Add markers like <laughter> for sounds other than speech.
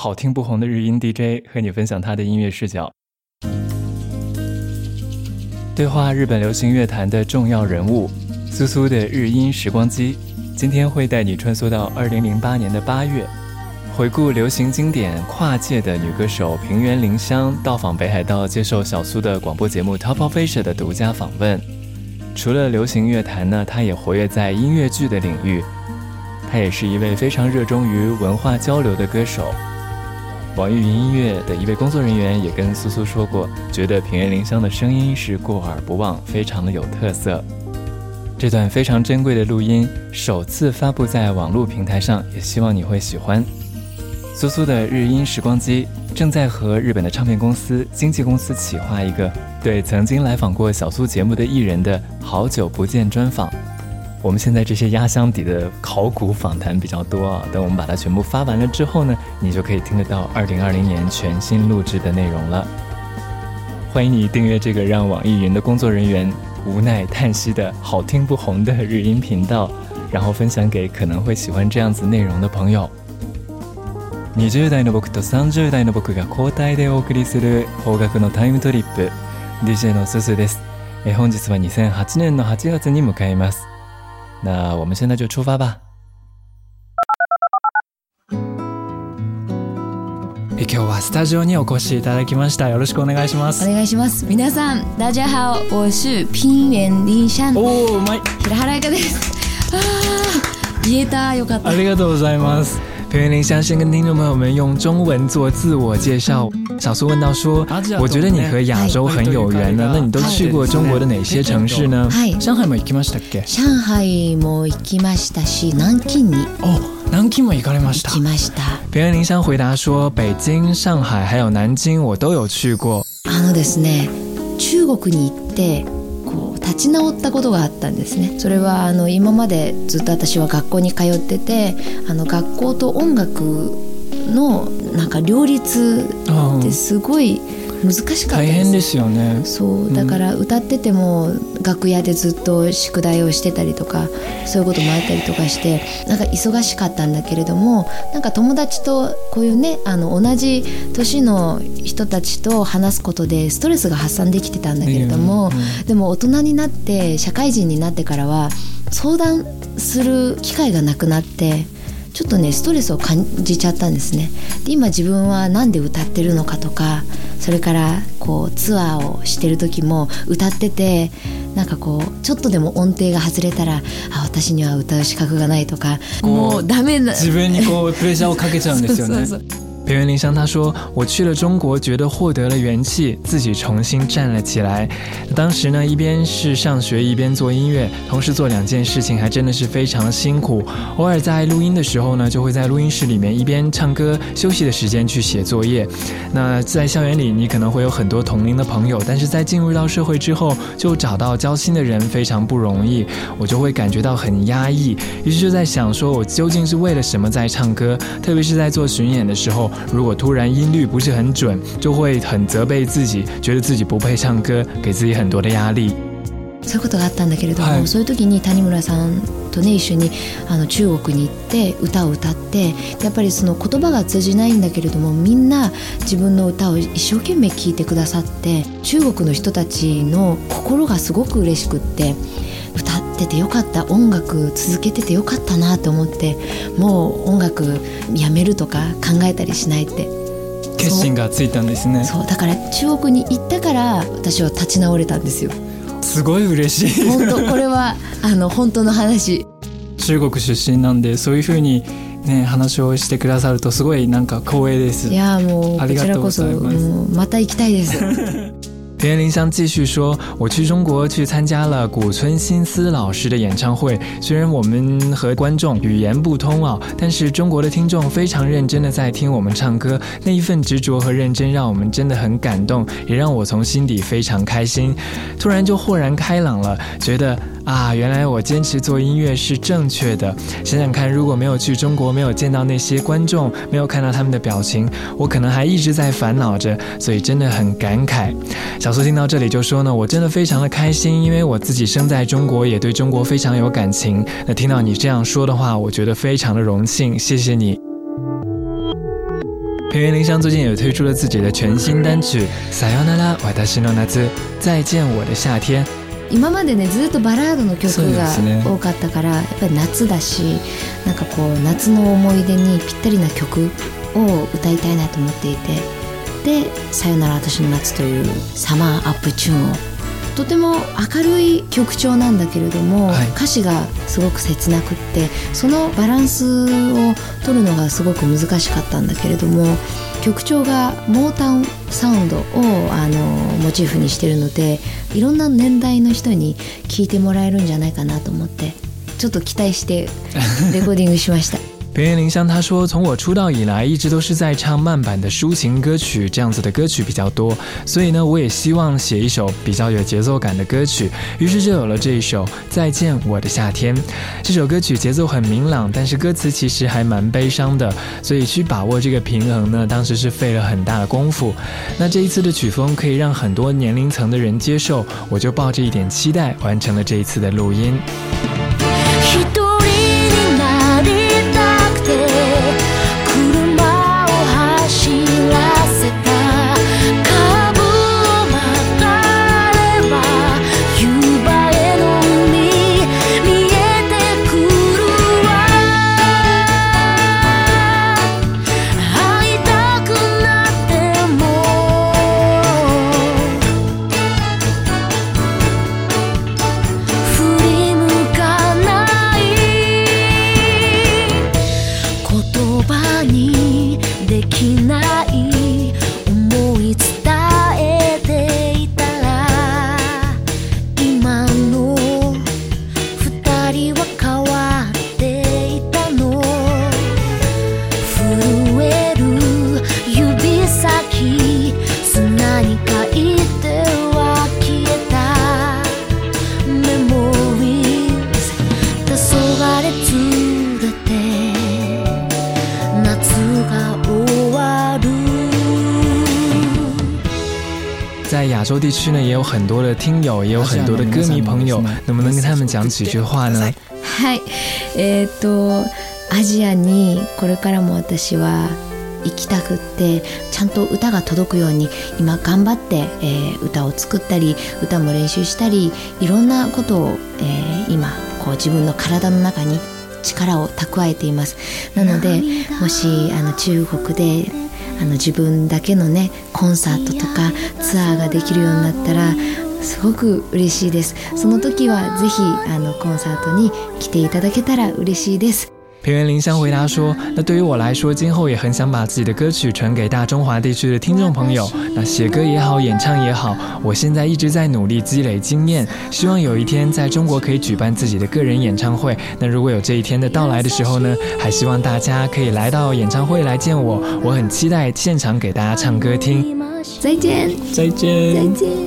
好听不红的日音 DJ 和你分享他的音乐视角，对话日本流行乐坛的重要人物。苏苏的日音时光机今天会带你穿梭到二零零八年的八月，回顾流行经典跨界的女歌手平原绫香到访北海道接受小苏的广播节目 Top of Asia 的独家访问。除了流行乐坛呢，她也活跃在音乐剧的领域，她也是一位非常热衷于文化交流的歌手。网易云音乐的一位工作人员也跟苏苏说过，觉得平原铃香的声音是过耳不忘，非常的有特色。这段非常珍贵的录音首次发布在网络平台上，也希望你会喜欢。苏苏的日音时光机正在和日本的唱片公司、经纪公司企划一个对曾经来访过小苏节目的艺人的好久不见专访。我们现在这些压箱底的考古访谈比较多啊，等我们把它全部发完了之后呢，你就可以听得到二零二零年全新录制的内容了。欢迎你订阅这个让网易云的工作人员无奈叹息的好听不红的日音频道，然后分享给可能会喜欢这样子内容的朋友。二十代の僕と三十代の僕が交代で送りする放课のタイムトリップ。DJ の素素です。え、本日は二千八年の八月に向かいます。那我们现在就出发吧。え今日はスタジオにお越しいただきましたよろしくお願いしますお願いします皆さん大家好我是平原林山おおうまい平原彩香ですああ言えたよかったありがとうございます平原林香先跟听众朋友们用中文做自我介绍。小苏问到说：“我觉得你和亚洲很有缘呢，那你都去过中国的哪些城市呢？”上海も行きましたっけ。上海も行きましたし、南京に。哦，南京も行かれました。平原林香回答说：“北京、上海还有南京，我都有去过。”あのですね、中国に行って。立ち直ったことがあったんですねそれはあの今までずっと私は学校に通っててあの学校と音楽のなんか両立ってすごい、うん難しかった大変ですよねそうだから歌ってても楽屋でずっと宿題をしてたりとかそういうこともあったりとかしてなんか忙しかったんだけれどもなんか友達とこういうねあの同じ年の人たちと話すことでストレスが発散できてたんだけれども、でも大人になって社会人になってからは相談する機会がなくなって。ちょっとねストレスを感じちゃったんですねで今自分は何で歌ってるのかとかそれからこうツアーをしてる時も歌っててなんかこうちょっとでも音程が外れたらあ私には歌う資格がないとかもうダメな自分にこうプレッシャーをかけちゃうんですよね <laughs> そうそうそう演员林湘他说：“我去了中国，觉得获得了元气，自己重新站了起来。当时呢，一边是上学，一边做音乐，同时做两件事情，还真的是非常的辛苦。偶尔在录音的时候呢，就会在录音室里面一边唱歌，休息的时间去写作业。那在校园里，你可能会有很多同龄的朋友，但是在进入到社会之后，就找到交心的人非常不容易。我就会感觉到很压抑，于是就在想，说我究竟是为了什么在唱歌？特别是在做巡演的时候。”如果突然音律不是很准，就会很责备自己，觉得自己不配唱歌，给自己很多的压力。そういうことがあったんだけれども、そういう時に谷村さんとね一緒にあの中国に行って歌を歌って、やっぱりその言葉が通じないんだけれども、みんな自分の歌を一生懸命聴いてくださって、中国の人たちの心がすごく嬉しくって歌。っててよかった音楽続けててよかったなと思ってもう音楽やめるとか考えたりしないって決心がついたんですねそうだから中国に行ったから私は立ち直れたんですよすごい嬉しい本当これはあの本当の話中国出身なんでそういうふうにね、話をしてくださるとすごいなんか光栄です。いやもうこちらこそまた行きたいです。<laughs> 田林香继续说：“我去中国去参加了古村新司老师的演唱会，虽然我们和观众语言不通啊，但是中国的听众非常认真的在听我们唱歌，那一份执着和认真让我们真的很感动，也让我从心底非常开心，突然就豁然开朗了，觉得。”啊，原来我坚持做音乐是正确的。想想看，如果没有去中国，没有见到那些观众，没有看到他们的表情，我可能还一直在烦恼着。所以真的很感慨。小苏听到这里就说呢，我真的非常的开心，因为我自己生在中国，也对中国非常有感情。那听到你这样说的话，我觉得非常的荣幸，谢谢你。平原铃香最近也推出了自己的全新单曲《Sayonara》，我的是诺那兹，再见我的夏天。今までねずっとバラードの曲が多かったから、ね、やっぱり夏だしなんかこう夏の思い出にぴったりな曲を歌いたいなと思っていてで「さよなら私の夏」というサマーアップチューンをとても明るい曲調なんだけれども、はい、歌詞がすごく切なくってそのバランスを取るのがすごく難しかったんだけれども。曲調がモータウンサウンドをあのモチーフにしてるのでいろんな年代の人に聴いてもらえるんじゃないかなと思ってちょっと期待してレコーディングしました袁原铃香他说：“从我出道以来，一直都是在唱慢版的抒情歌曲，这样子的歌曲比较多。所以呢，我也希望写一首比较有节奏感的歌曲，于是就有了这一首《再见我的夏天》。这首歌曲节奏很明朗，但是歌词其实还蛮悲伤的，所以去把握这个平衡呢，当时是费了很大的功夫。那这一次的曲风可以让很多年龄层的人接受，我就抱着一点期待完成了这一次的录音。”洲地区呢也有很多的听友，也有很多的歌迷朋友，能不能跟他们讲几句话呢？えっ、とアジアにこれからも私は行きたくってちゃんと歌が届くように今頑張って、えー、歌を作ったり歌も練習したりいろんなことを、えー、今こう自分の体の中に力を蓄えていますなのでもしあの中国であの自分だけのねコンサートとかツアーができるようになったらすごく嬉しいですその時はぜひあのコンサートに来ていただけたら嬉しいです平原林香回答说：“那对于我来说，今后也很想把自己的歌曲传给大中华地区的听众朋友。那写歌也好，演唱也好，我现在一直在努力积累经验，希望有一天在中国可以举办自己的个人演唱会。那如果有这一天的到来的时候呢，还希望大家可以来到演唱会来见我。我很期待现场给大家唱歌听。再见，再见，再见。”